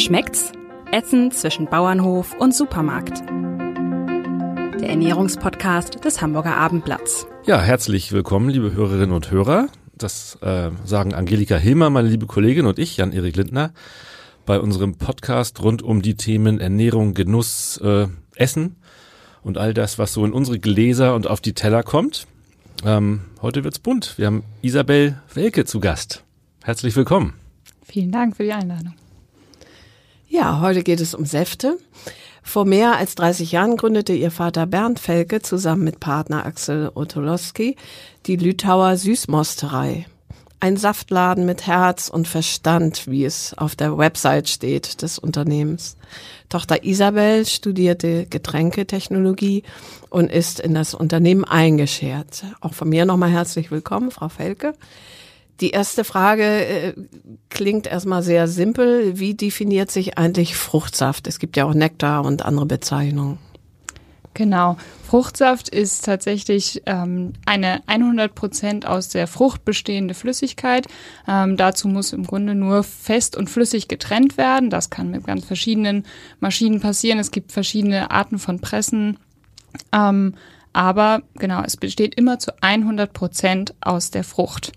Schmeckt's? Essen zwischen Bauernhof und Supermarkt. Der Ernährungspodcast des Hamburger Abendblatts. Ja, herzlich willkommen, liebe Hörerinnen und Hörer. Das äh, sagen Angelika Hilmer, meine liebe Kollegin und ich, Jan-Erik Lindner, bei unserem Podcast rund um die Themen Ernährung, Genuss, äh, Essen und all das, was so in unsere Gläser und auf die Teller kommt. Ähm, heute wird's bunt. Wir haben Isabel Welke zu Gast. Herzlich willkommen. Vielen Dank für die Einladung. Ja, heute geht es um Säfte. Vor mehr als 30 Jahren gründete ihr Vater Bernd Felke zusammen mit Partner Axel Otolowski die Lüthauer Süßmosterei. Ein Saftladen mit Herz und Verstand, wie es auf der Website steht des Unternehmens. Tochter Isabel studierte Getränketechnologie und ist in das Unternehmen eingeschert. Auch von mir nochmal herzlich willkommen, Frau Felke. Die erste Frage äh, klingt erstmal sehr simpel. Wie definiert sich eigentlich Fruchtsaft? Es gibt ja auch Nektar und andere Bezeichnungen. Genau. Fruchtsaft ist tatsächlich ähm, eine 100 Prozent aus der Frucht bestehende Flüssigkeit. Ähm, dazu muss im Grunde nur fest und flüssig getrennt werden. Das kann mit ganz verschiedenen Maschinen passieren. Es gibt verschiedene Arten von Pressen. Ähm, aber genau, es besteht immer zu 100 Prozent aus der Frucht.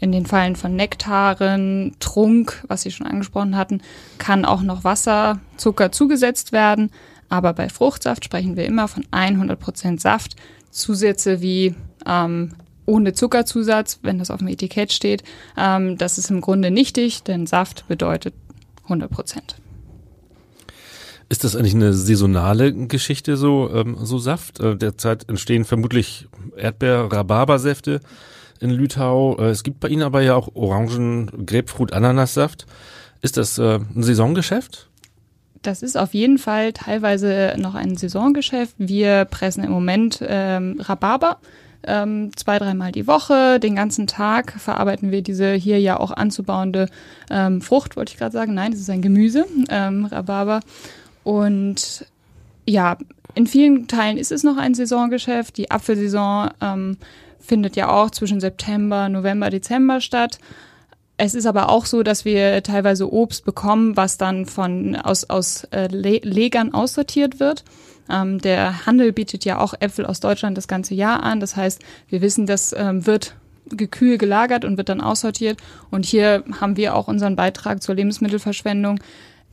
In den Fallen von Nektaren, Trunk, was Sie schon angesprochen hatten, kann auch noch Wasser, Zucker zugesetzt werden. Aber bei Fruchtsaft sprechen wir immer von 100% Saft. Zusätze wie ähm, ohne Zuckerzusatz, wenn das auf dem Etikett steht, ähm, das ist im Grunde nichtig, denn Saft bedeutet 100%. Ist das eigentlich eine saisonale Geschichte, so, ähm, so Saft? Äh, derzeit entstehen vermutlich Erdbeer-Rhabarbersäfte in Lüthau. Äh, es gibt bei Ihnen aber ja auch Orangen, Grapefruit, Ananassaft. Ist das äh, ein Saisongeschäft? Das ist auf jeden Fall teilweise noch ein Saisongeschäft. Wir pressen im Moment ähm, Rhabarber ähm, zwei, dreimal die Woche. Den ganzen Tag verarbeiten wir diese hier ja auch anzubauende ähm, Frucht, wollte ich gerade sagen. Nein, das ist ein Gemüse, ähm, Rhabarber. Und ja, in vielen Teilen ist es noch ein Saisongeschäft. Die Apfelsaison ähm, findet ja auch zwischen September, November, Dezember statt. Es ist aber auch so, dass wir teilweise Obst bekommen, was dann von aus, aus äh, Legern aussortiert wird. Ähm, der Handel bietet ja auch Äpfel aus Deutschland das ganze Jahr an. Das heißt, wir wissen, das ähm, wird gekühl gelagert und wird dann aussortiert. Und hier haben wir auch unseren Beitrag zur Lebensmittelverschwendung.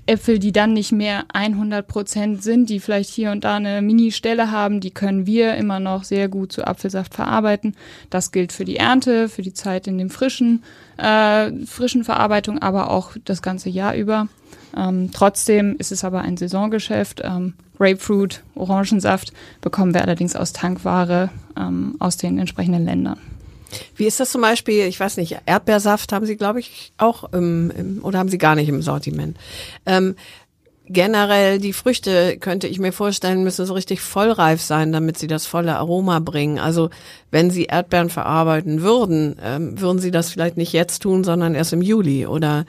Äpfel, die dann nicht mehr 100 Prozent sind, die vielleicht hier und da eine Mini-Stelle haben, die können wir immer noch sehr gut zu Apfelsaft verarbeiten. Das gilt für die Ernte, für die Zeit in dem frischen, äh, frischen Verarbeitung, aber auch das ganze Jahr über. Ähm, trotzdem ist es aber ein Saisongeschäft. Ähm, Grapefruit, Orangensaft bekommen wir allerdings aus Tankware ähm, aus den entsprechenden Ländern. Wie ist das zum Beispiel, ich weiß nicht, Erdbeersaft haben Sie, glaube ich, auch im, im, oder haben Sie gar nicht im Sortiment? Ähm, generell die Früchte könnte ich mir vorstellen, müssen so richtig vollreif sein, damit sie das volle Aroma bringen. Also wenn Sie Erdbeeren verarbeiten würden, ähm, würden Sie das vielleicht nicht jetzt tun, sondern erst im Juli oder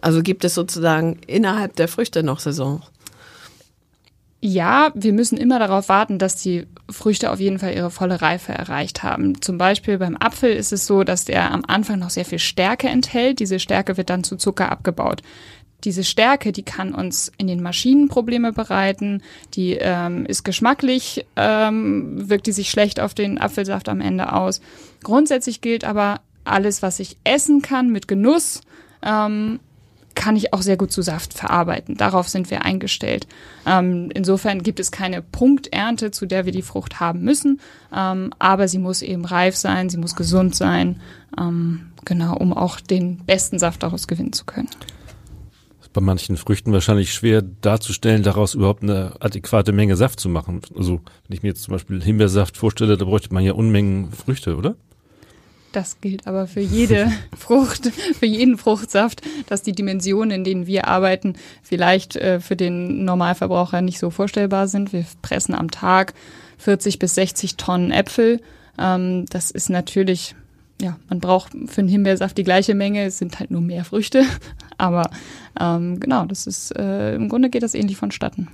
also gibt es sozusagen innerhalb der Früchte noch Saison? Ja, wir müssen immer darauf warten, dass die Früchte auf jeden Fall ihre volle Reife erreicht haben. Zum Beispiel beim Apfel ist es so, dass der am Anfang noch sehr viel Stärke enthält. Diese Stärke wird dann zu Zucker abgebaut. Diese Stärke, die kann uns in den Maschinen Probleme bereiten, die ähm, ist geschmacklich, ähm, wirkt die sich schlecht auf den Apfelsaft am Ende aus. Grundsätzlich gilt aber, alles, was ich essen kann mit Genuss, ähm, kann ich auch sehr gut zu Saft verarbeiten. Darauf sind wir eingestellt. Ähm, insofern gibt es keine Punkternte, zu der wir die Frucht haben müssen, ähm, aber sie muss eben reif sein, sie muss gesund sein, ähm, genau, um auch den besten Saft daraus gewinnen zu können. bei manchen Früchten wahrscheinlich schwer darzustellen, daraus überhaupt eine adäquate Menge Saft zu machen. Also wenn ich mir jetzt zum Beispiel Himbeersaft vorstelle, da bräuchte man ja Unmengen Früchte, oder? Das gilt aber für jede Frucht, für jeden Fruchtsaft, dass die Dimensionen, in denen wir arbeiten, vielleicht äh, für den Normalverbraucher nicht so vorstellbar sind. Wir pressen am Tag 40 bis 60 Tonnen Äpfel. Ähm, das ist natürlich, ja, man braucht für einen Himbeersaft die gleiche Menge, es sind halt nur mehr Früchte. Aber ähm, genau, das ist, äh, im Grunde geht das ähnlich vonstatten.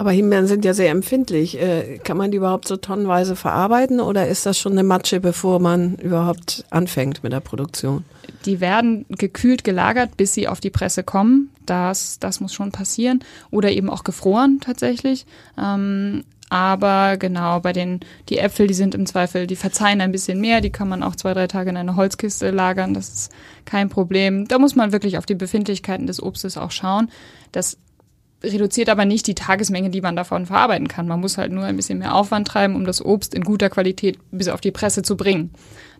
Aber Himbeeren sind ja sehr empfindlich. Äh, kann man die überhaupt so tonnenweise verarbeiten oder ist das schon eine Matsche, bevor man überhaupt anfängt mit der Produktion? Die werden gekühlt gelagert, bis sie auf die Presse kommen. Das, das muss schon passieren. Oder eben auch gefroren tatsächlich. Ähm, aber genau, bei den, die Äpfel, die sind im Zweifel, die verzeihen ein bisschen mehr, die kann man auch zwei, drei Tage in eine Holzkiste lagern, das ist kein Problem. Da muss man wirklich auf die Befindlichkeiten des Obstes auch schauen. Das reduziert aber nicht die Tagesmenge, die man davon verarbeiten kann. Man muss halt nur ein bisschen mehr Aufwand treiben, um das Obst in guter Qualität bis auf die Presse zu bringen.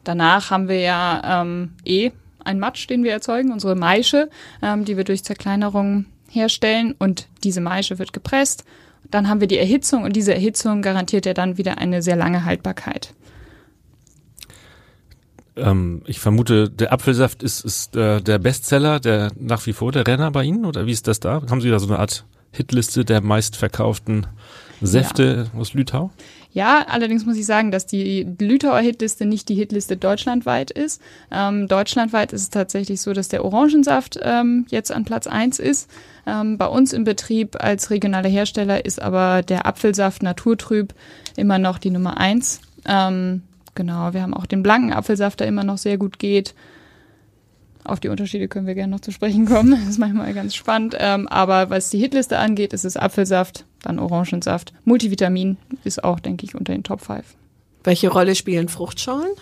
Danach haben wir ja ähm, eh ein Matsch, den wir erzeugen, unsere Maische, ähm, die wir durch Zerkleinerung herstellen und diese Maische wird gepresst. Dann haben wir die Erhitzung und diese Erhitzung garantiert ja dann wieder eine sehr lange Haltbarkeit. Ähm, ich vermute, der Apfelsaft ist, ist äh, der Bestseller, der nach wie vor der Renner bei Ihnen oder wie ist das da? Haben Sie da so eine Art Hitliste der meistverkauften Säfte ja. aus Lütau? Ja, allerdings muss ich sagen, dass die Lütauer Hitliste nicht die Hitliste deutschlandweit ist. Ähm, deutschlandweit ist es tatsächlich so, dass der Orangensaft ähm, jetzt an Platz eins ist. Ähm, bei uns im Betrieb als regionaler Hersteller ist aber der Apfelsaft Naturtrüb immer noch die Nummer eins. Ähm, genau, wir haben auch den blanken Apfelsaft, der immer noch sehr gut geht. Auf die Unterschiede können wir gerne noch zu sprechen kommen. Das ist manchmal ganz spannend. Ähm, aber was die Hitliste angeht, ist es Apfelsaft, dann Orangensaft. Multivitamin ist auch, denke ich, unter den Top 5. Welche Rolle spielen Fruchtschalen?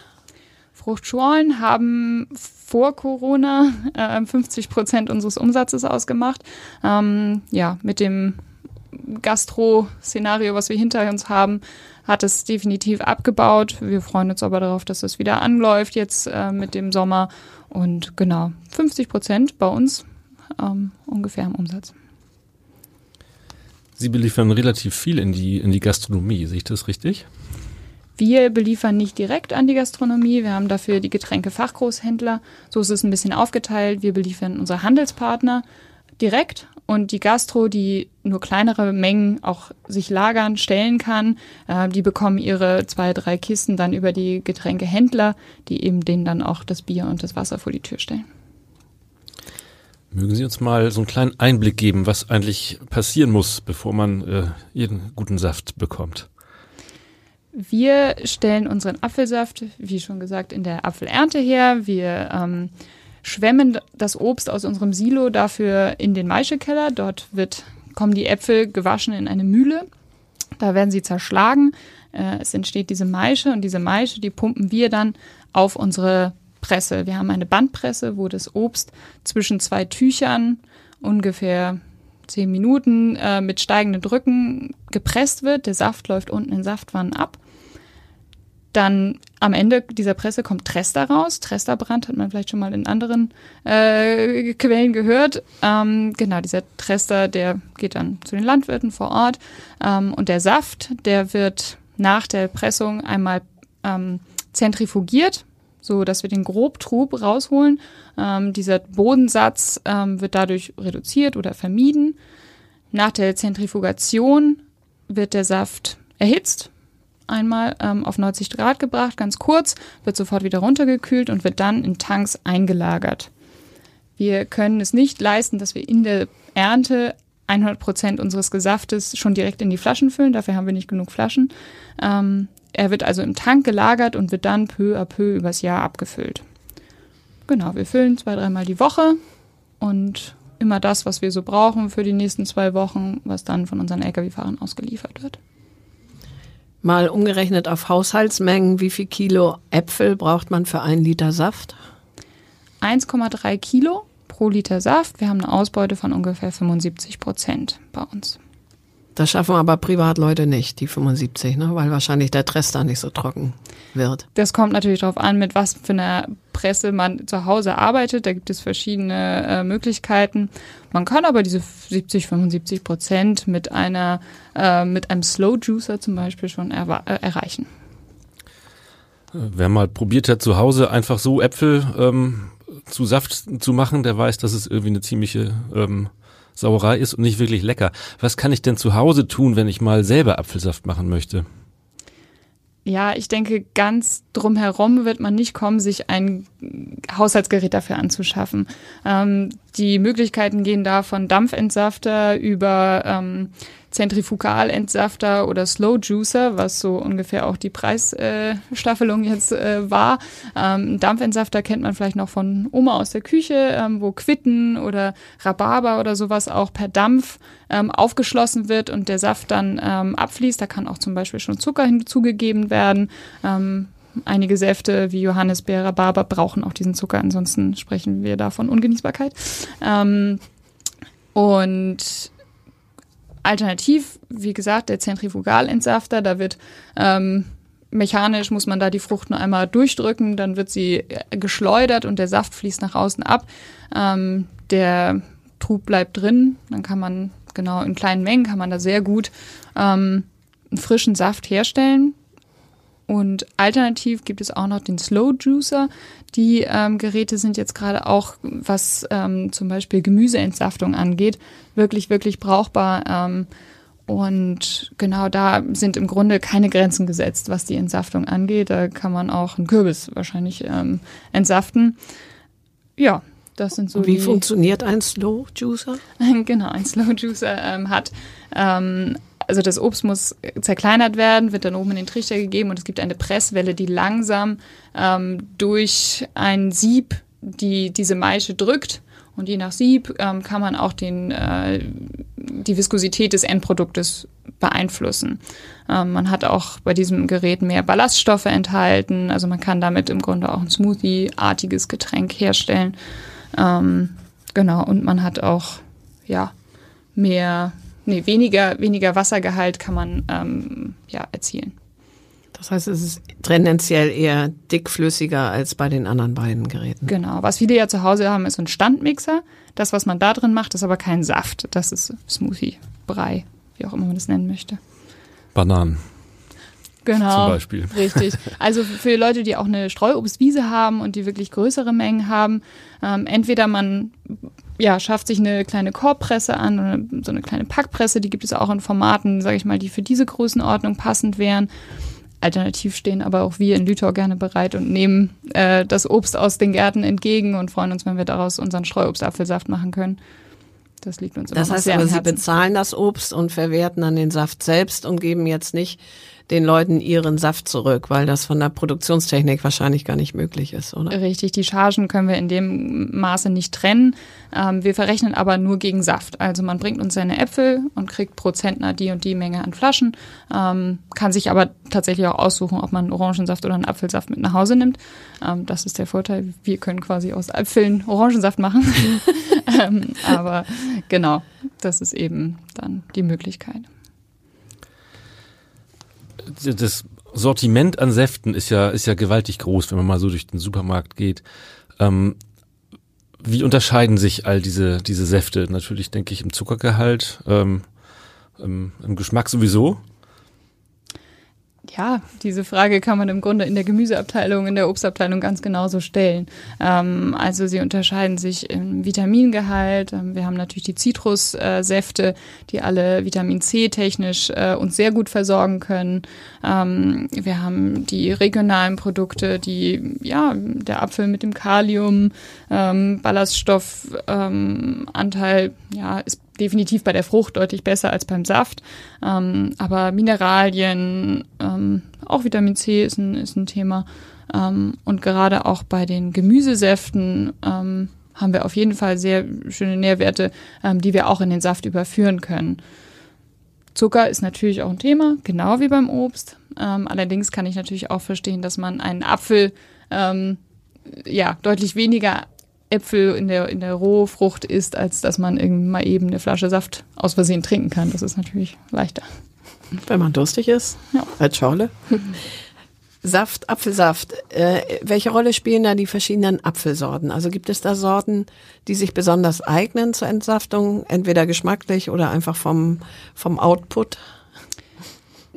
Fruchtschalen haben vor Corona äh, 50 Prozent unseres Umsatzes ausgemacht. Ähm, ja, mit dem Gastro-Szenario, was wir hinter uns haben, hat es definitiv abgebaut. Wir freuen uns aber darauf, dass es wieder anläuft jetzt äh, mit dem Sommer. Und genau, 50 Prozent bei uns ähm, ungefähr im Umsatz. Sie beliefern relativ viel in die, in die Gastronomie, sehe ich das richtig? Wir beliefern nicht direkt an die Gastronomie, wir haben dafür die Getränkefachgroßhändler. So ist es ein bisschen aufgeteilt. Wir beliefern unsere Handelspartner direkt und die Gastro, die nur kleinere Mengen auch sich lagern, stellen kann, äh, die bekommen ihre zwei, drei Kisten dann über die Getränkehändler, die eben denen dann auch das Bier und das Wasser vor die Tür stellen. Mögen Sie uns mal so einen kleinen Einblick geben, was eigentlich passieren muss, bevor man äh, jeden guten Saft bekommt? Wir stellen unseren Apfelsaft, wie schon gesagt, in der Apfelernte her. Wir ähm, schwemmen das Obst aus unserem Silo dafür in den Maischekeller. Dort wird, kommen die Äpfel gewaschen in eine Mühle. Da werden sie zerschlagen. Äh, es entsteht diese Maische und diese Maische, die pumpen wir dann auf unsere Presse. Wir haben eine Bandpresse, wo das Obst zwischen zwei Tüchern ungefähr zehn Minuten äh, mit steigenden Drücken gepresst wird. Der Saft läuft unten in Saftwannen ab. Dann am Ende dieser Presse kommt Trester raus. Tresterbrand hat man vielleicht schon mal in anderen äh, Quellen gehört. Ähm, genau, dieser Trester, der geht dann zu den Landwirten vor Ort. Ähm, und der Saft, der wird nach der Pressung einmal ähm, zentrifugiert, so dass wir den Grobtrub rausholen. Ähm, dieser Bodensatz ähm, wird dadurch reduziert oder vermieden. Nach der Zentrifugation wird der Saft erhitzt einmal ähm, auf 90 Grad gebracht, ganz kurz, wird sofort wieder runtergekühlt und wird dann in Tanks eingelagert. Wir können es nicht leisten, dass wir in der Ernte 100 Prozent unseres Gesaftes schon direkt in die Flaschen füllen. Dafür haben wir nicht genug Flaschen. Ähm, er wird also im Tank gelagert und wird dann peu à peu übers Jahr abgefüllt. Genau, wir füllen zwei, dreimal die Woche und immer das, was wir so brauchen für die nächsten zwei Wochen, was dann von unseren Lkw-Fahrern ausgeliefert wird. Mal umgerechnet auf Haushaltsmengen, wie viel Kilo Äpfel braucht man für einen Liter Saft? 1,3 Kilo pro Liter Saft. Wir haben eine Ausbeute von ungefähr 75 Prozent bei uns. Das schaffen aber Privatleute nicht, die 75, ne? weil wahrscheinlich der Dress da nicht so trocken wird. Das kommt natürlich darauf an, mit was für einer Presse man zu Hause arbeitet. Da gibt es verschiedene äh, Möglichkeiten. Man kann aber diese 70, 75 Prozent mit einer, äh, mit einem Slow Juicer zum Beispiel schon er äh, erreichen. Wer mal probiert hat, zu Hause einfach so Äpfel ähm, zu Saft zu machen, der weiß, dass es irgendwie eine ziemliche ähm, Sauerei ist und nicht wirklich lecker. Was kann ich denn zu Hause tun, wenn ich mal selber Apfelsaft machen möchte? Ja, ich denke, ganz drumherum wird man nicht kommen, sich ein Haushaltsgerät dafür anzuschaffen. Ähm, die Möglichkeiten gehen da von Dampfentsafter über ähm, Zentrifugalentsafter oder Slow Juicer, was so ungefähr auch die Preisstaffelung äh, jetzt äh, war. Ähm, Dampfentsafter kennt man vielleicht noch von Oma aus der Küche, ähm, wo Quitten oder Rhabarber oder sowas auch per Dampf ähm, aufgeschlossen wird und der Saft dann ähm, abfließt. Da kann auch zum Beispiel schon Zucker hinzugegeben werden. Ähm, einige Säfte wie Johannisbeer, Rhabarber brauchen auch diesen Zucker, ansonsten sprechen wir da von Ungenießbarkeit. Ähm, und alternativ, wie gesagt, der Zentrifugalentsafter, da wird ähm, mechanisch muss man da die Frucht nur einmal durchdrücken, dann wird sie geschleudert und der Saft fließt nach außen ab. Ähm, der Trub bleibt drin, dann kann man genau in kleinen Mengen kann man da sehr gut ähm, einen frischen Saft herstellen. Und alternativ gibt es auch noch den Slow Juicer. Die ähm, Geräte sind jetzt gerade auch, was ähm, zum Beispiel Gemüseentsaftung angeht, wirklich, wirklich brauchbar. Ähm, und genau da sind im Grunde keine Grenzen gesetzt, was die Entsaftung angeht. Da kann man auch einen Kürbis wahrscheinlich ähm, entsaften. Ja, das sind so. Wie funktioniert ein Slow Juicer? genau, ein Slow Juicer ähm, hat ähm, also das Obst muss zerkleinert werden, wird dann oben in den Trichter gegeben und es gibt eine Presswelle, die langsam ähm, durch ein Sieb die diese Maische drückt. Und je nach Sieb ähm, kann man auch den, äh, die Viskosität des Endproduktes beeinflussen. Ähm, man hat auch bei diesem Gerät mehr Ballaststoffe enthalten. Also man kann damit im Grunde auch ein Smoothie-artiges Getränk herstellen. Ähm, genau, und man hat auch ja mehr nee, weniger, weniger Wassergehalt kann man ähm, ja, erzielen. Das heißt, es ist tendenziell eher dickflüssiger als bei den anderen beiden Geräten. Genau. Was viele ja zu Hause haben, ist so ein Standmixer. Das, was man da drin macht, ist aber kein Saft. Das ist Smoothie, Brei, wie auch immer man das nennen möchte. Bananen. Genau. Zum Beispiel. Richtig. Also für Leute, die auch eine Streuobstwiese haben und die wirklich größere Mengen haben, ähm, entweder man ja, schafft sich eine kleine Korbpresse an, oder so eine kleine Packpresse, die gibt es auch in Formaten, sage ich mal, die für diese Größenordnung passend wären. Alternativ stehen aber auch wir in Lütau gerne bereit und nehmen äh, das Obst aus den Gärten entgegen und freuen uns, wenn wir daraus unseren Streuobstapfelsaft machen können. Das liegt uns immer Das heißt sehr aber, Sie bezahlen das Obst und verwerten dann den Saft selbst und geben jetzt nicht den Leuten ihren Saft zurück, weil das von der Produktionstechnik wahrscheinlich gar nicht möglich ist, oder? Richtig, die Chargen können wir in dem Maße nicht trennen. Ähm, wir verrechnen aber nur gegen Saft. Also man bringt uns seine Äpfel und kriegt pro Zentner die und die Menge an Flaschen, ähm, kann sich aber tatsächlich auch aussuchen, ob man einen Orangensaft oder einen Apfelsaft mit nach Hause nimmt. Ähm, das ist der Vorteil. Wir können quasi aus Äpfeln Orangensaft machen. ähm, aber genau, das ist eben dann die Möglichkeit. Das Sortiment an Säften ist ja, ist ja gewaltig groß, wenn man mal so durch den Supermarkt geht. Ähm, wie unterscheiden sich all diese, diese Säfte? Natürlich denke ich im Zuckergehalt, ähm, im, im Geschmack sowieso. Ja, diese Frage kann man im Grunde in der Gemüseabteilung, in der Obstabteilung ganz genauso stellen. Ähm, also sie unterscheiden sich im Vitamingehalt. Ähm, wir haben natürlich die Zitrussäfte, die alle Vitamin C technisch äh, uns sehr gut versorgen können. Ähm, wir haben die regionalen Produkte, die ja der Apfel mit dem Kalium, ähm, Ballaststoffanteil, ja ist definitiv bei der Frucht deutlich besser als beim Saft. Ähm, aber Mineralien, ähm, auch Vitamin C ist ein, ist ein Thema. Ähm, und gerade auch bei den Gemüsesäften ähm, haben wir auf jeden Fall sehr schöne Nährwerte, ähm, die wir auch in den Saft überführen können. Zucker ist natürlich auch ein Thema, genau wie beim Obst. Ähm, allerdings kann ich natürlich auch verstehen, dass man einen Apfel ähm, ja deutlich weniger Äpfel in der, in der Rohfrucht isst, als dass man irgendwie mal eben eine Flasche Saft aus Versehen trinken kann. Das ist natürlich leichter. Wenn man durstig ist, Ja. als Schorle. Saft, Apfelsaft. Äh, welche Rolle spielen da die verschiedenen Apfelsorten? Also gibt es da Sorten, die sich besonders eignen zur Entsaftung, entweder geschmacklich oder einfach vom, vom Output?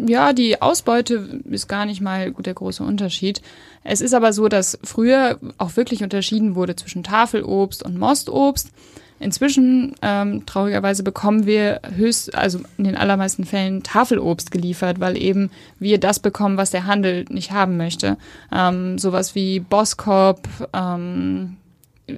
Ja, die Ausbeute ist gar nicht mal der große Unterschied. Es ist aber so, dass früher auch wirklich unterschieden wurde zwischen Tafelobst und Mostobst. Inzwischen, ähm, traurigerweise, bekommen wir höchst, also in den allermeisten Fällen Tafelobst geliefert, weil eben wir das bekommen, was der Handel nicht haben möchte. Ähm, sowas wie Boskop ähm,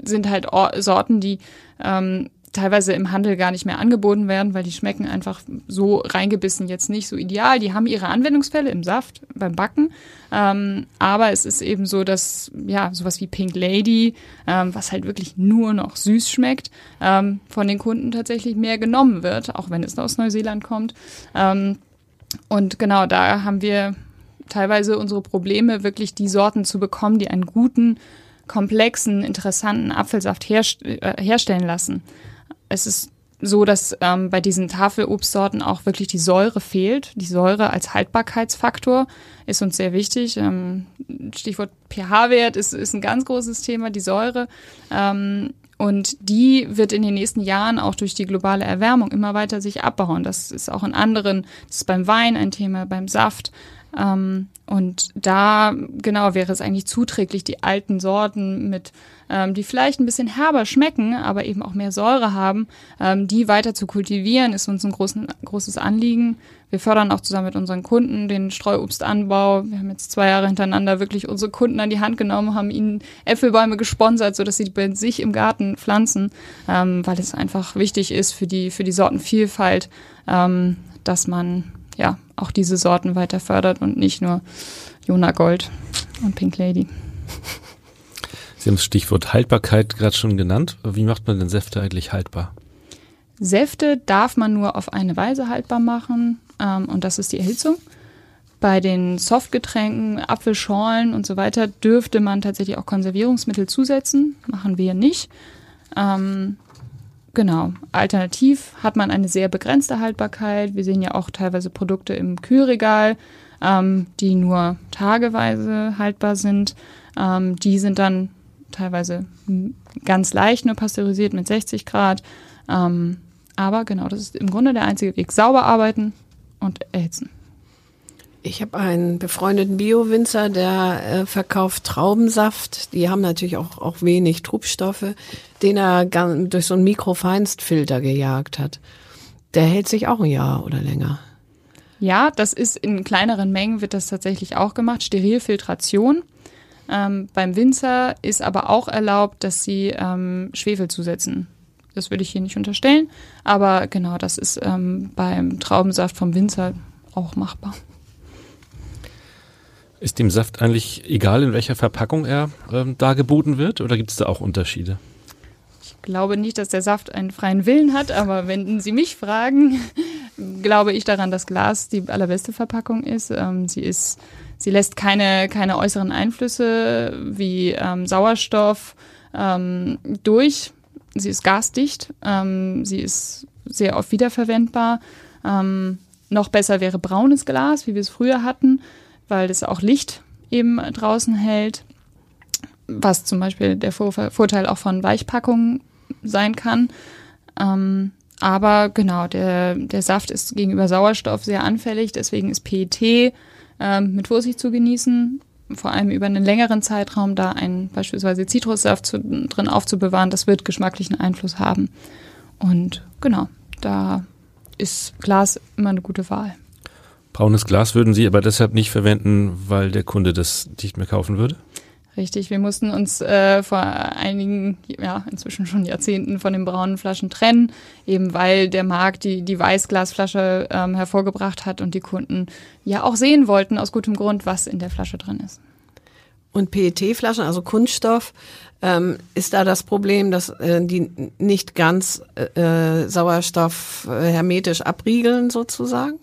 sind halt Or Sorten, die ähm, teilweise im Handel gar nicht mehr angeboten werden, weil die schmecken einfach so reingebissen jetzt nicht so ideal. Die haben ihre Anwendungsfälle im Saft, beim Backen. Ähm, aber es ist eben so, dass ja sowas wie Pink Lady, ähm, was halt wirklich nur noch süß schmeckt, ähm, von den Kunden tatsächlich mehr genommen wird, auch wenn es aus Neuseeland kommt. Ähm, und genau da haben wir teilweise unsere Probleme, wirklich die Sorten zu bekommen, die einen guten, komplexen, interessanten Apfelsaft herst äh, herstellen lassen. Es ist so, dass ähm, bei diesen Tafelobstsorten auch wirklich die Säure fehlt. Die Säure als Haltbarkeitsfaktor ist uns sehr wichtig. Ähm, Stichwort pH-Wert ist, ist ein ganz großes Thema, die Säure. Ähm, und die wird in den nächsten Jahren auch durch die globale Erwärmung immer weiter sich abbauen. Das ist auch in anderen, das ist beim Wein ein Thema, beim Saft. Ähm, und da, genau, wäre es eigentlich zuträglich, die alten Sorten mit, ähm, die vielleicht ein bisschen herber schmecken, aber eben auch mehr Säure haben, ähm, die weiter zu kultivieren, ist uns ein großen, großes Anliegen. Wir fördern auch zusammen mit unseren Kunden den Streuobstanbau. Wir haben jetzt zwei Jahre hintereinander wirklich unsere Kunden an die Hand genommen, haben ihnen Äpfelbäume gesponsert, sodass sie bei sich im Garten pflanzen, ähm, weil es einfach wichtig ist für die, für die Sortenvielfalt, ähm, dass man ja, auch diese Sorten weiter fördert und nicht nur Jona Gold und Pink Lady. Sie haben das Stichwort Haltbarkeit gerade schon genannt. Wie macht man denn Säfte eigentlich haltbar? Säfte darf man nur auf eine Weise haltbar machen ähm, und das ist die Erhitzung. Bei den Softgetränken, Apfelschorlen und so weiter dürfte man tatsächlich auch Konservierungsmittel zusetzen. Machen wir nicht. Ähm, Genau. Alternativ hat man eine sehr begrenzte Haltbarkeit. Wir sehen ja auch teilweise Produkte im Kühlregal, ähm, die nur tageweise haltbar sind. Ähm, die sind dann teilweise ganz leicht nur pasteurisiert mit 60 Grad. Ähm, aber genau, das ist im Grunde der einzige Weg. Sauber arbeiten und erhitzen. Ich habe einen befreundeten Bio-Winzer, der äh, verkauft Traubensaft. Die haben natürlich auch, auch wenig Trubstoffe, den er durch so einen Mikrofeinstfilter gejagt hat. Der hält sich auch ein Jahr oder länger. Ja, das ist in kleineren Mengen wird das tatsächlich auch gemacht. Sterilfiltration. Ähm, beim Winzer ist aber auch erlaubt, dass sie ähm, Schwefel zusetzen. Das würde ich hier nicht unterstellen, aber genau, das ist ähm, beim Traubensaft vom Winzer auch machbar. Ist dem Saft eigentlich egal, in welcher Verpackung er ähm, dargeboten wird oder gibt es da auch Unterschiede? Ich glaube nicht, dass der Saft einen freien Willen hat, aber wenn Sie mich fragen, glaube ich daran, dass Glas die allerbeste Verpackung ist. Ähm, sie ist, sie lässt keine, keine äußeren Einflüsse wie ähm, Sauerstoff ähm, durch. Sie ist gasdicht. Ähm, sie ist sehr oft wiederverwendbar. Ähm, noch besser wäre braunes Glas, wie wir es früher hatten weil das auch Licht eben draußen hält, was zum Beispiel der Vorteil auch von Weichpackungen sein kann. Ähm, aber genau, der, der Saft ist gegenüber Sauerstoff sehr anfällig, deswegen ist PET ähm, mit Vorsicht zu genießen, vor allem über einen längeren Zeitraum da einen beispielsweise Zitrussaft zu, drin aufzubewahren, das wird geschmacklichen Einfluss haben. Und genau, da ist Glas immer eine gute Wahl. Braunes Glas würden Sie aber deshalb nicht verwenden, weil der Kunde das nicht mehr kaufen würde? Richtig, wir mussten uns äh, vor einigen, ja, inzwischen schon Jahrzehnten von den braunen Flaschen trennen, eben weil der Markt die, die Weißglasflasche ähm, hervorgebracht hat und die Kunden ja auch sehen wollten, aus gutem Grund, was in der Flasche drin ist. Und PET-Flaschen, also Kunststoff, ähm, ist da das Problem, dass äh, die nicht ganz äh, Sauerstoff äh, hermetisch abriegeln sozusagen?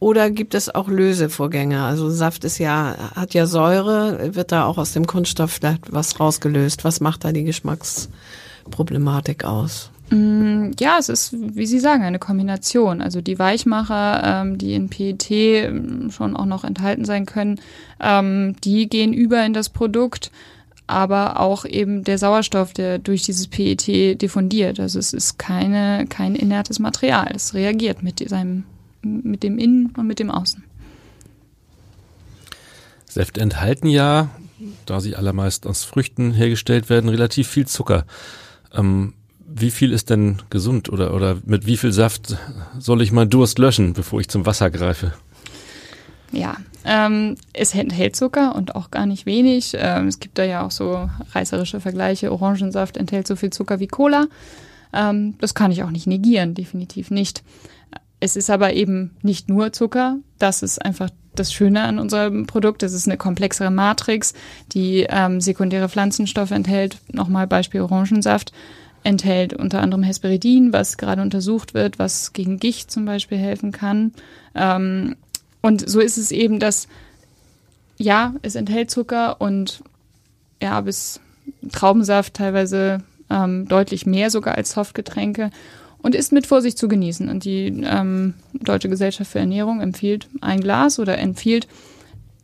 Oder gibt es auch Lösevorgänge? Also Saft ist ja, hat ja Säure, wird da auch aus dem Kunststoff vielleicht was rausgelöst? Was macht da die Geschmacksproblematik aus? Mm, ja, es ist, wie Sie sagen, eine Kombination. Also die Weichmacher, ähm, die in PET ähm, schon auch noch enthalten sein können, ähm, die gehen über in das Produkt, aber auch eben der Sauerstoff, der durch dieses PET diffundiert. Also es ist keine, kein inertes Material. Es reagiert mit seinem mit dem Innen und mit dem Außen. Säfte enthalten ja, da sie allermeist aus Früchten hergestellt werden, relativ viel Zucker. Ähm, wie viel ist denn gesund oder, oder mit wie viel Saft soll ich meinen Durst löschen, bevor ich zum Wasser greife? Ja, ähm, es enthält Zucker und auch gar nicht wenig. Ähm, es gibt da ja auch so reißerische Vergleiche. Orangensaft enthält so viel Zucker wie Cola. Ähm, das kann ich auch nicht negieren, definitiv nicht. Es ist aber eben nicht nur Zucker. Das ist einfach das Schöne an unserem Produkt. Es ist eine komplexere Matrix, die ähm, sekundäre Pflanzenstoffe enthält. Nochmal Beispiel Orangensaft enthält unter anderem Hesperidin, was gerade untersucht wird, was gegen Gicht zum Beispiel helfen kann. Ähm, und so ist es eben, dass ja, es enthält Zucker und ja, bis Traubensaft teilweise ähm, deutlich mehr sogar als Softgetränke und ist mit Vorsicht zu genießen. Und die ähm, Deutsche Gesellschaft für Ernährung empfiehlt ein Glas oder empfiehlt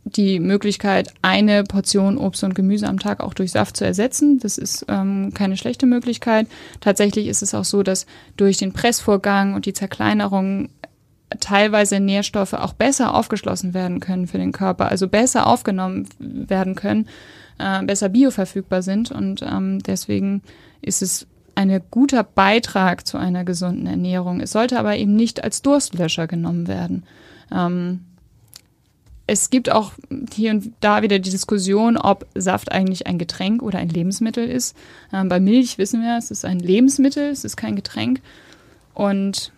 die Möglichkeit, eine Portion Obst und Gemüse am Tag auch durch Saft zu ersetzen. Das ist ähm, keine schlechte Möglichkeit. Tatsächlich ist es auch so, dass durch den Pressvorgang und die Zerkleinerung teilweise Nährstoffe auch besser aufgeschlossen werden können für den Körper, also besser aufgenommen werden können, äh, besser bioverfügbar sind. Und ähm, deswegen ist es ein guter Beitrag zu einer gesunden Ernährung. Es sollte aber eben nicht als Durstlöscher genommen werden. Ähm, es gibt auch hier und da wieder die Diskussion, ob Saft eigentlich ein Getränk oder ein Lebensmittel ist. Ähm, bei Milch wissen wir, es ist ein Lebensmittel, es ist kein Getränk. Und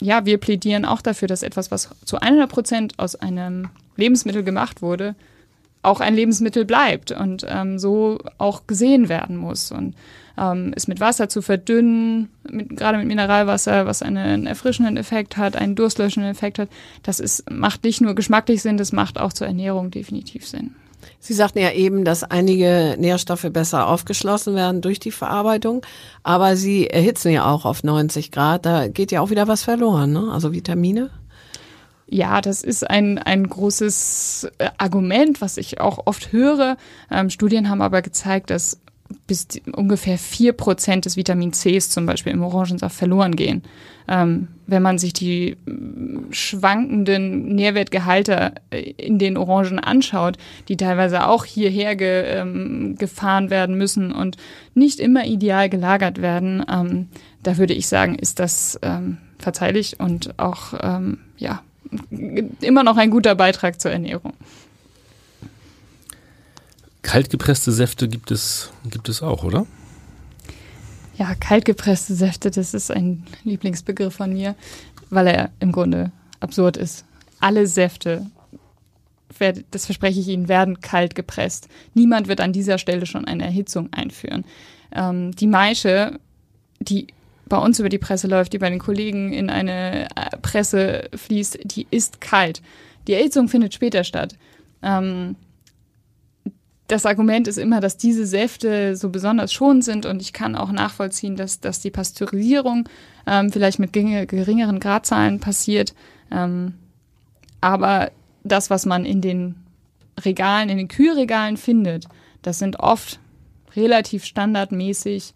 ja, wir plädieren auch dafür, dass etwas, was zu 100 Prozent aus einem Lebensmittel gemacht wurde, auch ein Lebensmittel bleibt und ähm, so auch gesehen werden muss. Und ähm, es mit Wasser zu verdünnen, mit, gerade mit Mineralwasser, was einen erfrischenden Effekt hat, einen durstlöschenden Effekt hat, das ist, macht nicht nur geschmacklich Sinn, das macht auch zur Ernährung definitiv Sinn. Sie sagten ja eben, dass einige Nährstoffe besser aufgeschlossen werden durch die Verarbeitung, aber sie erhitzen ja auch auf 90 Grad. Da geht ja auch wieder was verloren, ne? Also Vitamine. Ja, das ist ein, ein großes äh, Argument, was ich auch oft höre. Ähm, Studien haben aber gezeigt, dass bis ungefähr vier Prozent des Vitamin Cs zum Beispiel im Orangensaft verloren gehen. Ähm, wenn man sich die mm, schwankenden Nährwertgehalte äh, in den Orangen anschaut, die teilweise auch hierher ge, ähm, gefahren werden müssen und nicht immer ideal gelagert werden, ähm, da würde ich sagen, ist das ähm, verzeihlich und auch ähm, ja immer noch ein guter Beitrag zur Ernährung. Kaltgepresste Säfte gibt es, gibt es auch, oder? Ja, kaltgepresste Säfte, das ist ein Lieblingsbegriff von mir, weil er im Grunde absurd ist. Alle Säfte, das verspreche ich Ihnen, werden kalt gepresst. Niemand wird an dieser Stelle schon eine Erhitzung einführen. Ähm, die Maische, die bei uns über die Presse läuft, die bei den Kollegen in eine äh, Presse fließt, die ist kalt. Die Erhitzung findet später statt. Ähm, das Argument ist immer, dass diese Säfte so besonders schonend sind und ich kann auch nachvollziehen, dass, dass die Pasteurisierung ähm, vielleicht mit geringeren Gradzahlen passiert. Ähm, aber das, was man in den Regalen, in den Kühlregalen findet, das sind oft relativ standardmäßig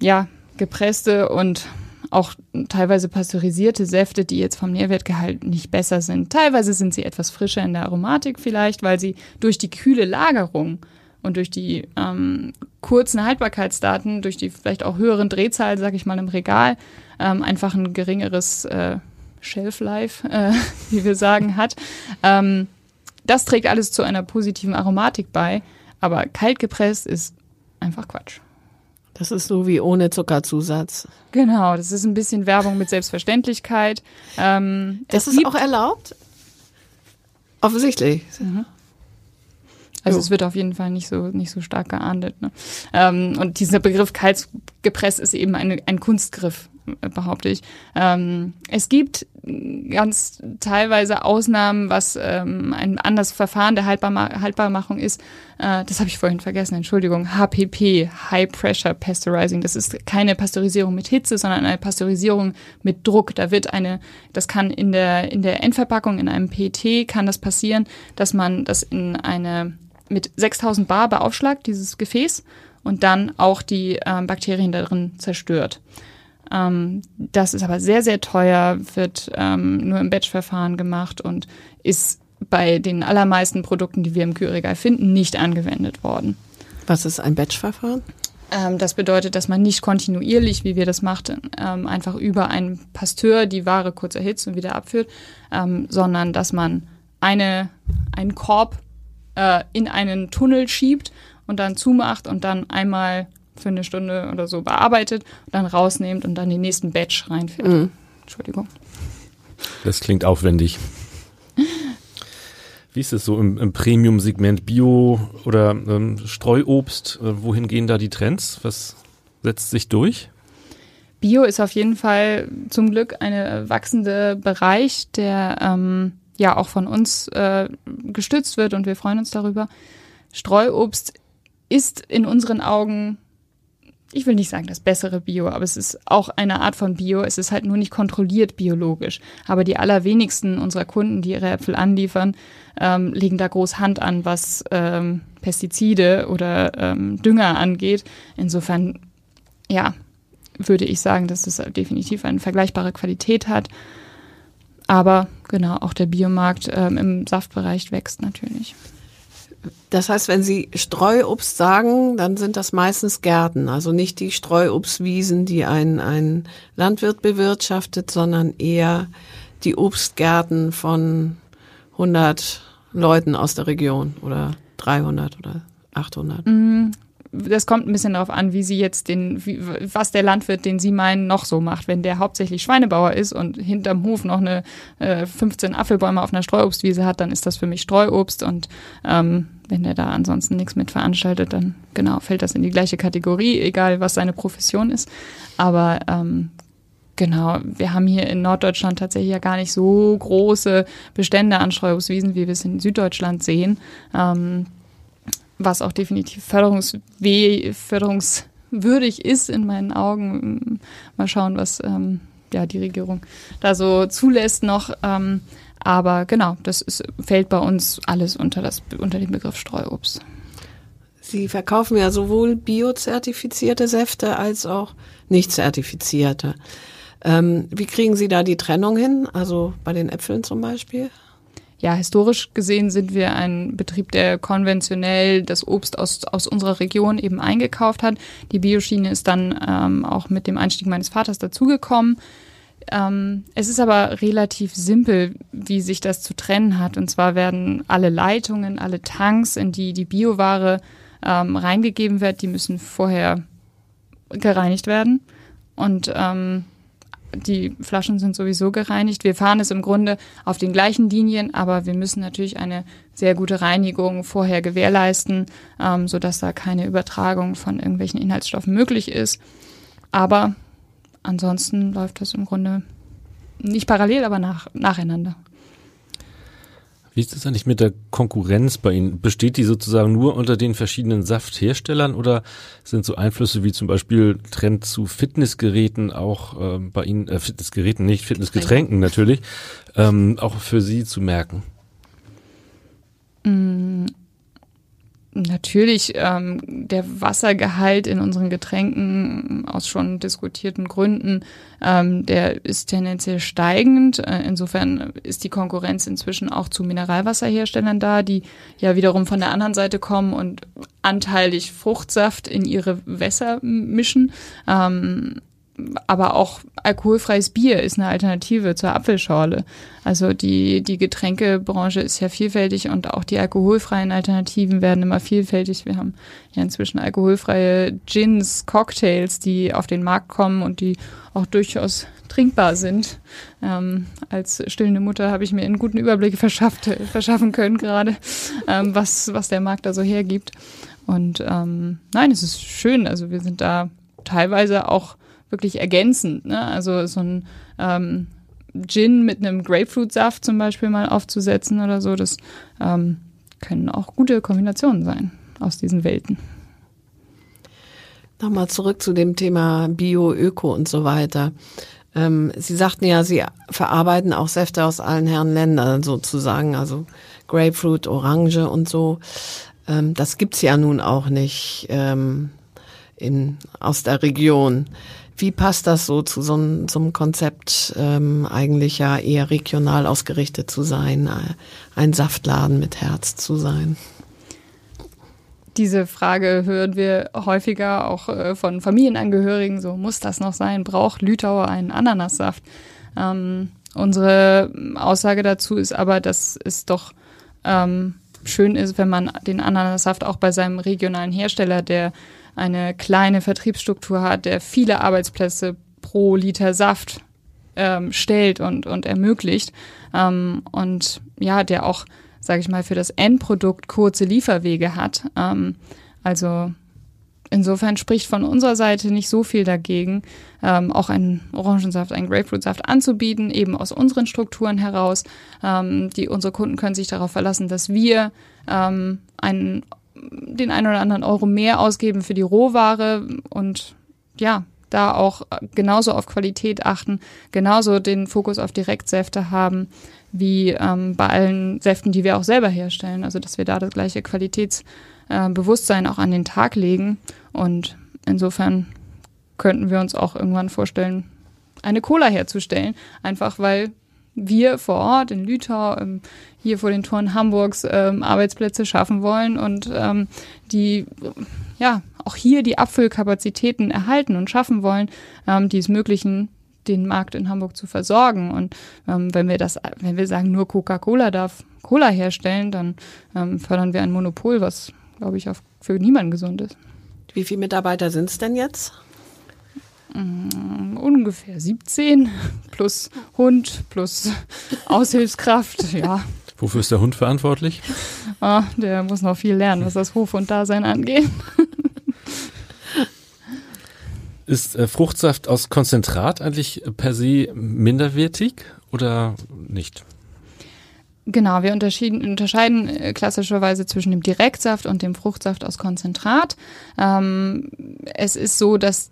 ja, gepresste und auch teilweise pasteurisierte Säfte, die jetzt vom Nährwertgehalt nicht besser sind. Teilweise sind sie etwas frischer in der Aromatik vielleicht, weil sie durch die kühle Lagerung und durch die ähm, kurzen Haltbarkeitsdaten, durch die vielleicht auch höheren Drehzahlen, sag ich mal, im Regal, ähm, einfach ein geringeres äh, Shelf Life, äh, wie wir sagen, hat. Ähm, das trägt alles zu einer positiven Aromatik bei, aber kalt gepresst ist einfach Quatsch. Das ist so wie ohne Zuckerzusatz. Genau, das ist ein bisschen Werbung mit Selbstverständlichkeit. Ähm, das ist auch erlaubt? Offensichtlich. Mhm. Also jo. es wird auf jeden Fall nicht so nicht so stark geahndet. Ne? Ähm, und dieser Begriff kalt gepresst ist eben eine, ein Kunstgriff behaupte ich. Ähm, es gibt ganz teilweise Ausnahmen, was ähm, ein anderes Verfahren der Haltbar Haltbarmachung ist. Äh, das habe ich vorhin vergessen, Entschuldigung. HPP, High Pressure Pasteurizing. Das ist keine Pasteurisierung mit Hitze, sondern eine Pasteurisierung mit Druck. Da wird eine, das kann in der, in der Endverpackung, in einem PET kann das passieren, dass man das in eine, mit 6000 Bar beaufschlagt, dieses Gefäß, und dann auch die ähm, Bakterien darin zerstört. Ähm, das ist aber sehr, sehr teuer, wird ähm, nur im Batch-Verfahren gemacht und ist bei den allermeisten Produkten, die wir im Kühlregal finden, nicht angewendet worden. Was ist ein Batch-Verfahren? Ähm, das bedeutet, dass man nicht kontinuierlich, wie wir das machten, ähm, einfach über einen Pasteur die Ware kurz erhitzt und wieder abführt, ähm, sondern dass man eine, einen Korb äh, in einen Tunnel schiebt und dann zumacht und dann einmal für eine Stunde oder so bearbeitet, dann rausnehmt und dann den nächsten Batch reinfährt. Mhm. Entschuldigung. Das klingt aufwendig. Wie ist es so im, im Premium-Segment Bio oder ähm, Streuobst? Äh, wohin gehen da die Trends? Was setzt sich durch? Bio ist auf jeden Fall zum Glück ein wachsender Bereich, der ähm, ja auch von uns äh, gestützt wird und wir freuen uns darüber. Streuobst ist in unseren Augen, ich will nicht sagen das bessere Bio, aber es ist auch eine Art von Bio. Es ist halt nur nicht kontrolliert biologisch. Aber die allerwenigsten unserer Kunden, die ihre Äpfel anliefern, ähm, legen da groß Hand an, was ähm, Pestizide oder ähm, Dünger angeht. Insofern, ja, würde ich sagen, dass es definitiv eine vergleichbare Qualität hat. Aber genau, auch der Biomarkt ähm, im Saftbereich wächst natürlich. Das heißt, wenn Sie Streuobst sagen, dann sind das meistens Gärten, also nicht die Streuobstwiesen, die ein, ein Landwirt bewirtschaftet, sondern eher die Obstgärten von 100 Leuten aus der Region oder 300 oder 800. Mm, das kommt ein bisschen darauf an, wie sie jetzt den, wie, was der Landwirt, den sie meinen, noch so macht. Wenn der hauptsächlich Schweinebauer ist und hinterm Hof noch eine äh, 15 Apfelbäume auf einer Streuobstwiese hat, dann ist das für mich Streuobst und ähm, wenn der da ansonsten nichts mit veranstaltet, dann genau fällt das in die gleiche Kategorie, egal was seine Profession ist. Aber ähm, Genau, wir haben hier in Norddeutschland tatsächlich ja gar nicht so große Bestände an Streuobstwiesen, wie wir es in Süddeutschland sehen. Ähm, was auch definitiv förderungswürdig ist in meinen Augen. Mal schauen, was ähm, ja, die Regierung da so zulässt noch. Ähm, aber genau, das ist, fällt bei uns alles unter, das, unter den Begriff Streuobst. Sie verkaufen ja sowohl biozertifizierte Säfte als auch nicht zertifizierte. Ähm, wie kriegen Sie da die Trennung hin? Also bei den Äpfeln zum Beispiel? ja, historisch gesehen sind wir ein Betrieb, der konventionell das Obst aus, aus unserer Region eben eingekauft hat. Die Bioschiene ist dann ähm, auch mit dem Einstieg meines Vaters dazugekommen. Ähm, es ist aber relativ simpel, wie sich das zu trennen hat. Und zwar werden alle Leitungen, alle Tanks, in die die Bioware ähm, reingegeben wird, die müssen vorher gereinigt werden. Und ähm, die Flaschen sind sowieso gereinigt. Wir fahren es im Grunde auf den gleichen Linien, aber wir müssen natürlich eine sehr gute Reinigung vorher gewährleisten, ähm, sodass da keine Übertragung von irgendwelchen Inhaltsstoffen möglich ist. Aber ansonsten läuft das im Grunde nicht parallel, aber nach, nacheinander. Wie ist es eigentlich mit der Konkurrenz bei Ihnen? Besteht die sozusagen nur unter den verschiedenen Saftherstellern oder sind so Einflüsse wie zum Beispiel Trend zu Fitnessgeräten auch äh, bei Ihnen, äh, Fitnessgeräten nicht, Fitnessgetränken natürlich, ähm, auch für Sie zu merken? Natürlich ähm, der Wassergehalt in unseren Getränken aus schon diskutierten Gründen, ähm, der ist tendenziell steigend. Äh, insofern ist die Konkurrenz inzwischen auch zu Mineralwasserherstellern da, die ja wiederum von der anderen Seite kommen und anteilig Fruchtsaft in ihre Wässer mischen. Ähm, aber auch alkoholfreies Bier ist eine Alternative zur Apfelschorle. Also die, die Getränkebranche ist ja vielfältig und auch die alkoholfreien Alternativen werden immer vielfältig. Wir haben ja inzwischen alkoholfreie Gins, Cocktails, die auf den Markt kommen und die auch durchaus trinkbar sind. Ähm, als stillende Mutter habe ich mir einen guten Überblick verschafft, verschaffen können gerade, ähm, was, was der Markt da so hergibt. Und ähm, nein, es ist schön. Also wir sind da teilweise auch wirklich ergänzend. Ne? Also so ein ähm, Gin mit einem Grapefruitsaft zum Beispiel mal aufzusetzen oder so, das ähm, können auch gute Kombinationen sein aus diesen Welten. Nochmal zurück zu dem Thema Bio, Öko und so weiter. Ähm, Sie sagten ja, Sie verarbeiten auch Säfte aus allen Herren Ländern sozusagen, also Grapefruit, Orange und so. Ähm, das gibt's ja nun auch nicht ähm, in, aus der Region. Wie passt das so zu so, einem, Konzept, ähm, eigentlich ja eher regional ausgerichtet zu sein, äh, ein Saftladen mit Herz zu sein? Diese Frage hören wir häufiger auch äh, von Familienangehörigen. So muss das noch sein? Braucht Lütauer einen Ananassaft? Ähm, unsere Aussage dazu ist aber, dass es doch ähm, schön ist, wenn man den Ananassaft auch bei seinem regionalen Hersteller, der eine kleine Vertriebsstruktur hat, der viele Arbeitsplätze pro Liter Saft ähm, stellt und, und ermöglicht. Ähm, und ja, der auch, sage ich mal, für das Endprodukt kurze Lieferwege hat. Ähm, also insofern spricht von unserer Seite nicht so viel dagegen, ähm, auch einen Orangensaft, einen Grapefruitsaft anzubieten, eben aus unseren Strukturen heraus. Ähm, die unsere Kunden können sich darauf verlassen, dass wir ähm, einen, den einen oder anderen Euro mehr ausgeben für die Rohware und ja, da auch genauso auf Qualität achten, genauso den Fokus auf Direktsäfte haben, wie ähm, bei allen Säften, die wir auch selber herstellen. Also dass wir da das gleiche Qualitätsbewusstsein äh, auch an den Tag legen. Und insofern könnten wir uns auch irgendwann vorstellen, eine Cola herzustellen, einfach weil wir vor Ort in Lütau, ähm, hier vor den Toren Hamburgs ähm, Arbeitsplätze schaffen wollen und ähm, die ja auch hier die Abfüllkapazitäten erhalten und schaffen wollen, die es möglichen, den Markt in Hamburg zu versorgen. Und wenn wir das, wenn wir sagen, nur Coca-Cola darf Cola herstellen, dann fördern wir ein Monopol, was, glaube ich, auch für niemanden gesund ist. Wie viele Mitarbeiter sind es denn jetzt? Mm, ungefähr 17 plus Hund plus Aushilfskraft, ja. Wofür ist der Hund verantwortlich? Ah, der muss noch viel lernen, was das Hof- und Dasein angeht. Ist äh, Fruchtsaft aus Konzentrat eigentlich per se minderwertig oder nicht? Genau, wir unterscheiden äh, klassischerweise zwischen dem Direktsaft und dem Fruchtsaft aus Konzentrat. Ähm, es ist so, dass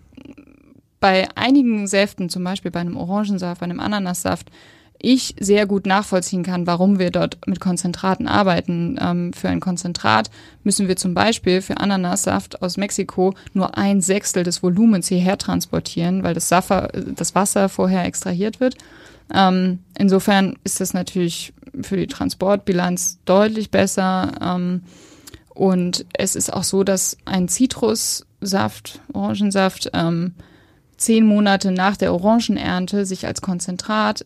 bei einigen Säften, zum Beispiel bei einem Orangensaft, bei einem Ananassaft, ich sehr gut nachvollziehen kann, warum wir dort mit Konzentraten arbeiten. Ähm, für ein Konzentrat müssen wir zum Beispiel für Ananassaft aus Mexiko nur ein Sechstel des Volumens hierher transportieren, weil das, Saffer, das Wasser vorher extrahiert wird. Ähm, insofern ist das natürlich für die Transportbilanz deutlich besser. Ähm, und es ist auch so, dass ein Zitrussaft, Orangensaft, ähm, zehn Monate nach der Orangenernte sich als Konzentrat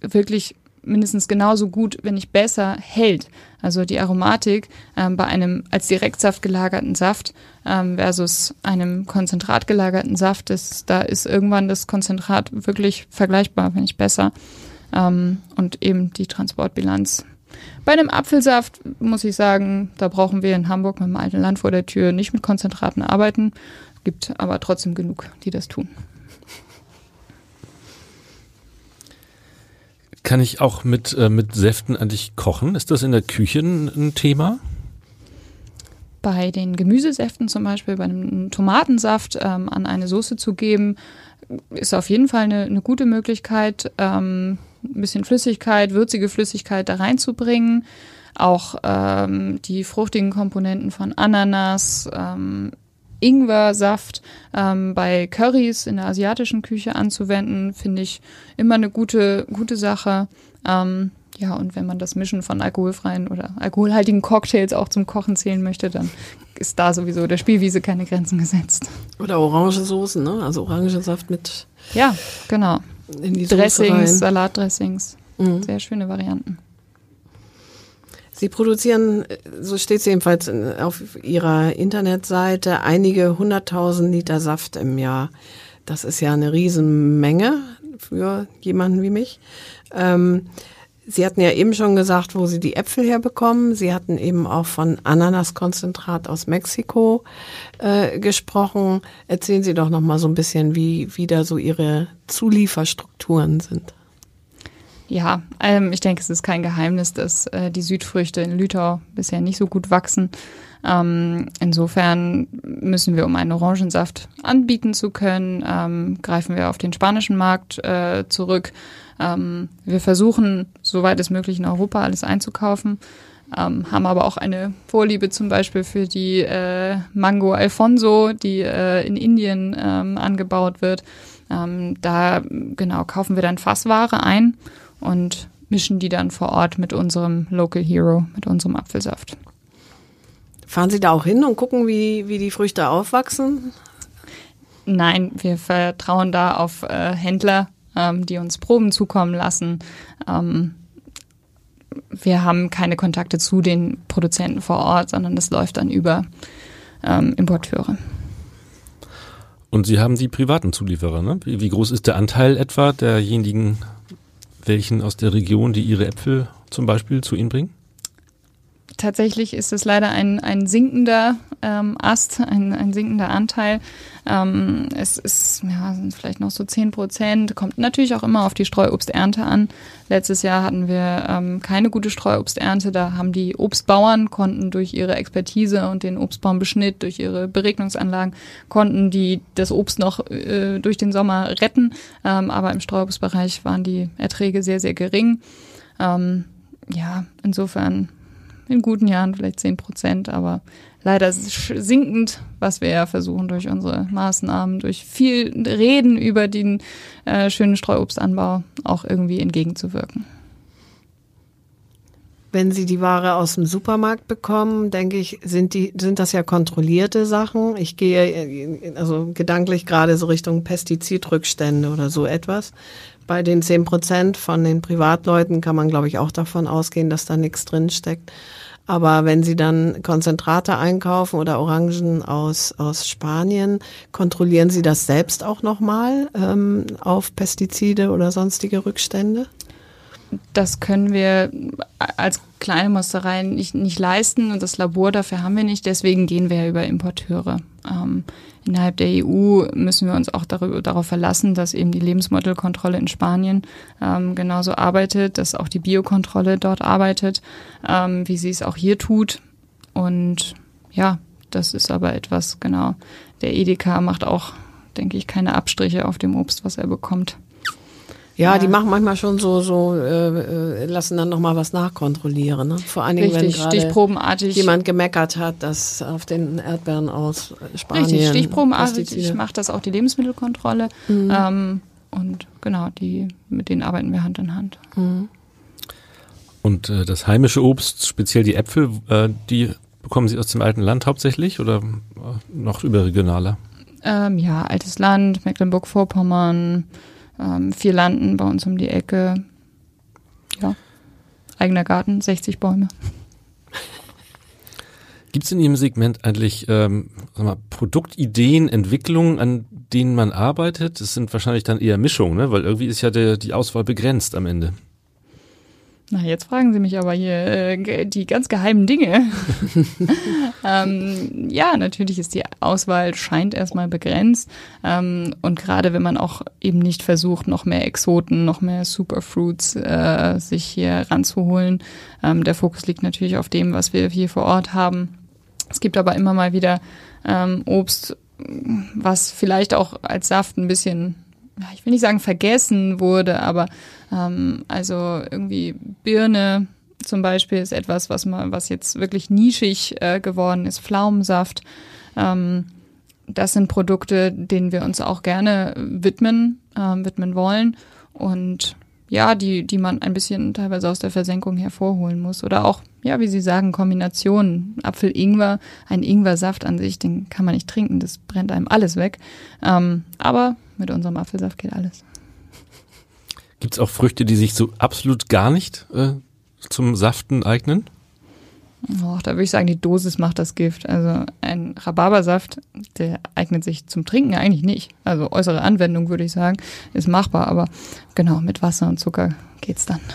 wirklich mindestens genauso gut, wenn nicht besser, hält. Also die Aromatik ähm, bei einem als Direktsaft gelagerten Saft ähm, versus einem Konzentrat gelagerten Saft, ist, da ist irgendwann das Konzentrat wirklich vergleichbar, wenn nicht besser. Ähm, und eben die Transportbilanz. Bei einem Apfelsaft muss ich sagen, da brauchen wir in Hamburg mit dem alten Land vor der Tür nicht mit Konzentraten arbeiten, gibt aber trotzdem genug, die das tun. Kann ich auch mit, äh, mit Säften eigentlich kochen? Ist das in der Küche ein, Thema? Bei den Gemüsesäften zum Beispiel, bei einem Tomatensaft ähm, an eine Soße zu geben, ist auf jeden Fall eine, eine gute Möglichkeit, ähm, ein bisschen Flüssigkeit, würzige Flüssigkeit da reinzubringen. Auch ähm, die fruchtigen Komponenten von Ananas, ähm, Ingwersaft ähm, bei Currys in der asiatischen Küche anzuwenden, finde ich immer eine gute, gute Sache. Ähm, ja, und wenn man das Mischen von alkoholfreien oder alkoholhaltigen Cocktails auch zum Kochen zählen möchte, dann ist da sowieso der Spielwiese keine Grenzen gesetzt. Oder Orangensoßen, ne? Also Orangensaft mit. Ja, genau. In die Dressings, Salatdressings. Mhm. Sehr schöne Varianten. Sie produzieren, so steht es jedenfalls auf Ihrer Internetseite, einige hunderttausend Liter Saft im Jahr. Das ist ja eine Riesenmenge für jemanden wie mich. Ähm, Sie hatten ja eben schon gesagt, wo Sie die Äpfel herbekommen. Sie hatten eben auch von Ananaskonzentrat aus Mexiko äh, gesprochen. Erzählen Sie doch noch mal so ein bisschen, wie, wie da so Ihre Zulieferstrukturen sind. Ja, ähm, ich denke, es ist kein Geheimnis, dass äh, die Südfrüchte in Lütau bisher nicht so gut wachsen. Ähm, insofern müssen wir, um einen Orangensaft anbieten zu können, ähm, greifen wir auf den spanischen Markt äh, zurück. Ähm, wir versuchen, soweit es möglich in Europa alles einzukaufen, ähm, haben aber auch eine Vorliebe zum Beispiel für die äh, Mango Alfonso, die äh, in Indien ähm, angebaut wird. Ähm, da genau kaufen wir dann Fassware ein und mischen die dann vor Ort mit unserem Local Hero, mit unserem Apfelsaft. Fahren Sie da auch hin und gucken, wie, wie die Früchte aufwachsen? Nein, wir vertrauen da auf äh, Händler, ähm, die uns Proben zukommen lassen. Ähm, wir haben keine Kontakte zu den Produzenten vor Ort, sondern das läuft dann über ähm, Importeure. Und Sie haben die privaten Zulieferer, ne? Wie, wie groß ist der Anteil etwa derjenigen, welchen aus der Region, die ihre Äpfel zum Beispiel zu Ihnen bringen? Tatsächlich ist es leider ein, ein sinkender ähm, Ast, ein, ein sinkender Anteil. Ähm, es ist, ja, sind vielleicht noch so zehn Prozent. Kommt natürlich auch immer auf die Streuobsternte an. Letztes Jahr hatten wir ähm, keine gute Streuobsternte. Da haben die Obstbauern konnten durch ihre Expertise und den Obstbaumbeschnitt, durch ihre Beregnungsanlagen, konnten die das Obst noch äh, durch den Sommer retten. Ähm, aber im Streuobstbereich waren die Erträge sehr, sehr gering. Ähm, ja, insofern in guten Jahren vielleicht 10 Prozent, aber leider sinkend, was wir ja versuchen durch unsere Maßnahmen, durch viel Reden über den äh, schönen Streuobstanbau auch irgendwie entgegenzuwirken. Wenn Sie die Ware aus dem Supermarkt bekommen, denke ich, sind die, sind das ja kontrollierte Sachen. Ich gehe äh, also gedanklich gerade so Richtung Pestizidrückstände oder so etwas. Bei den 10 Prozent von den Privatleuten kann man, glaube ich, auch davon ausgehen, dass da nichts drin steckt. Aber wenn Sie dann Konzentrate einkaufen oder Orangen aus, aus Spanien, kontrollieren Sie das selbst auch nochmal ähm, auf Pestizide oder sonstige Rückstände? Das können wir als kleine Mosterei nicht, nicht leisten und das Labor dafür haben wir nicht. Deswegen gehen wir ja über Importeure. Ähm, innerhalb der EU müssen wir uns auch darüber, darauf verlassen, dass eben die Lebensmittelkontrolle in Spanien ähm, genauso arbeitet, dass auch die Biokontrolle dort arbeitet, ähm, wie sie es auch hier tut. Und ja, das ist aber etwas, genau. Der Edeka macht auch, denke ich, keine Abstriche auf dem Obst, was er bekommt. Ja, ja, die machen manchmal schon so, so äh, äh lassen dann nochmal was nachkontrollieren. Ne? Vor allen Dingen, Richtig, wenn stichprobenartig. jemand gemeckert hat, dass auf den Erdbeeren aus Spanien. Richtig, stichprobenartig. Ich mache das auch die Lebensmittelkontrolle. Mhm. Ähm, und genau, die, mit denen arbeiten wir Hand in Hand. Mhm. Und äh, das heimische Obst, speziell die Äpfel, äh, die bekommen Sie aus dem alten Land hauptsächlich oder äh, noch überregionaler? Ähm, ja, altes Land, Mecklenburg-Vorpommern, ähm, vier Landen bei uns um die Ecke. Ja, eigener Garten, 60 Bäume. Gibt es in Ihrem Segment eigentlich ähm, mal, Produktideen, Entwicklungen, an denen man arbeitet? Das sind wahrscheinlich dann eher Mischungen, ne? weil irgendwie ist ja der, die Auswahl begrenzt am Ende. Na, jetzt fragen Sie mich aber hier äh, die ganz geheimen Dinge. ähm, ja, natürlich ist die Auswahl scheint erstmal begrenzt. Ähm, und gerade wenn man auch eben nicht versucht, noch mehr Exoten, noch mehr Superfruits äh, sich hier ranzuholen. Ähm, der Fokus liegt natürlich auf dem, was wir hier vor Ort haben. Es gibt aber immer mal wieder ähm, Obst, was vielleicht auch als Saft ein bisschen ich will nicht sagen vergessen wurde, aber ähm, also irgendwie Birne zum Beispiel ist etwas, was man, was jetzt wirklich nischig äh, geworden ist, Pflaumensaft. Ähm, das sind Produkte, denen wir uns auch gerne widmen, ähm, widmen wollen und ja, die, die man ein bisschen teilweise aus der Versenkung hervorholen muss. Oder auch, ja, wie Sie sagen, Kombinationen. Apfel-Ingwer, ein Ingwersaft an sich, den kann man nicht trinken, das brennt einem alles weg. Ähm, aber mit unserem Apfelsaft geht alles. Gibt es auch Früchte, die sich so absolut gar nicht äh, zum Saften eignen? Och, da würde ich sagen, die Dosis macht das Gift. Also ein Rhabarbersaft, der eignet sich zum Trinken eigentlich nicht. Also äußere Anwendung würde ich sagen, ist machbar, aber genau, mit Wasser und Zucker geht's dann.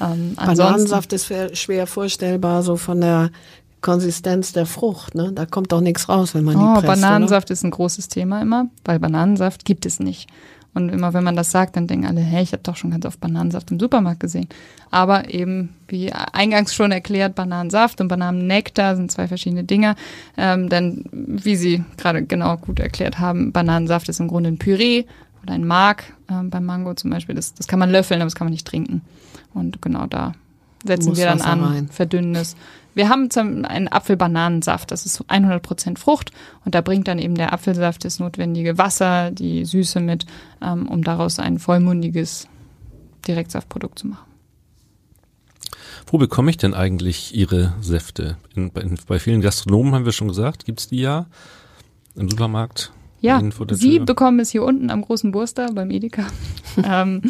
Ähm, Bananensaft ist schwer vorstellbar, so von der Konsistenz der Frucht, ne? Da kommt doch nichts raus, wenn man die oh, presst, Bananensaft oder? ist ein großes Thema immer, weil Bananensaft gibt es nicht. Und immer wenn man das sagt, dann denken alle, hey, ich habe doch schon ganz oft Bananensaft im Supermarkt gesehen. Aber eben, wie eingangs schon erklärt, Bananensaft und Bananennektar sind zwei verschiedene Dinge. Ähm, denn, wie Sie gerade genau gut erklärt haben, Bananensaft ist im Grunde ein Püree oder ein Mark. Ähm, beim Mango zum Beispiel, das, das kann man löffeln, aber das kann man nicht trinken. Und genau da setzen wir dann an, rein. verdünnen es. Wir haben zum, einen Apfelbananensaft, das ist 100% Frucht und da bringt dann eben der Apfelsaft das notwendige Wasser, die Süße mit, ähm, um daraus ein vollmundiges Direktsaftprodukt zu machen. Wo bekomme ich denn eigentlich Ihre Säfte? In, bei, bei, vielen Gastronomen haben wir schon gesagt, gibt es die ja im Supermarkt. Ja, Sie bekommen es hier unten am großen Burster beim Edeka. ähm,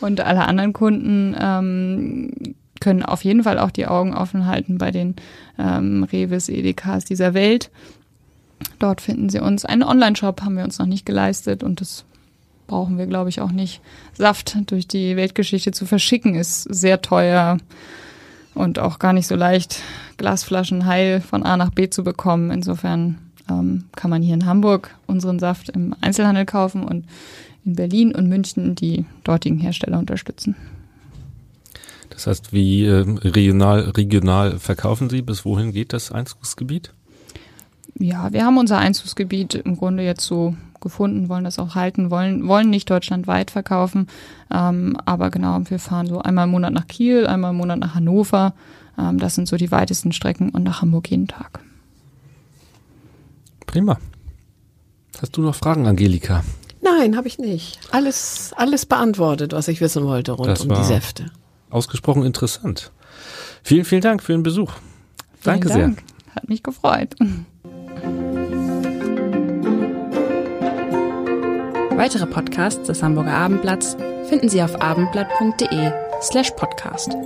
und alle anderen Kunden ähm, können auf jeden Fall auch die Augen offen halten bei den ähm, Reves, Edekas dieser Welt. Dort finden Sie uns. Einen Online-Shop haben wir uns noch nicht geleistet und das brauchen wir, glaube ich, auch nicht. Saft durch die Weltgeschichte zu verschicken ist sehr teuer und auch gar nicht so leicht, Glasflaschen heil von A nach B zu bekommen. Insofern ähm, kann man hier in Hamburg unseren Saft im Einzelhandel kaufen und in Berlin und München die dortigen Hersteller unterstützen. Das heißt, wie äh, regional, regional verkaufen Sie? Bis wohin geht das Einzugsgebiet? Ja, wir haben unser Einzugsgebiet im Grunde jetzt so gefunden, wollen das auch halten, wollen, wollen nicht deutschlandweit verkaufen. Ähm, aber genau, wir fahren so einmal im Monat nach Kiel, einmal im Monat nach Hannover. Ähm, das sind so die weitesten Strecken und nach Hamburg jeden Tag. Prima. Hast du noch Fragen, Angelika? Nein, habe ich nicht. Alles, alles beantwortet, was ich wissen wollte rund Das um die Säfte. Ausgesprochen interessant. Vielen, vielen Dank für den Besuch. Vielen Danke Dank. Hat mich gefreut. Weitere Podcasts des Hamburger Abendblatts finden Sie auf abendblatt.de slash podcast.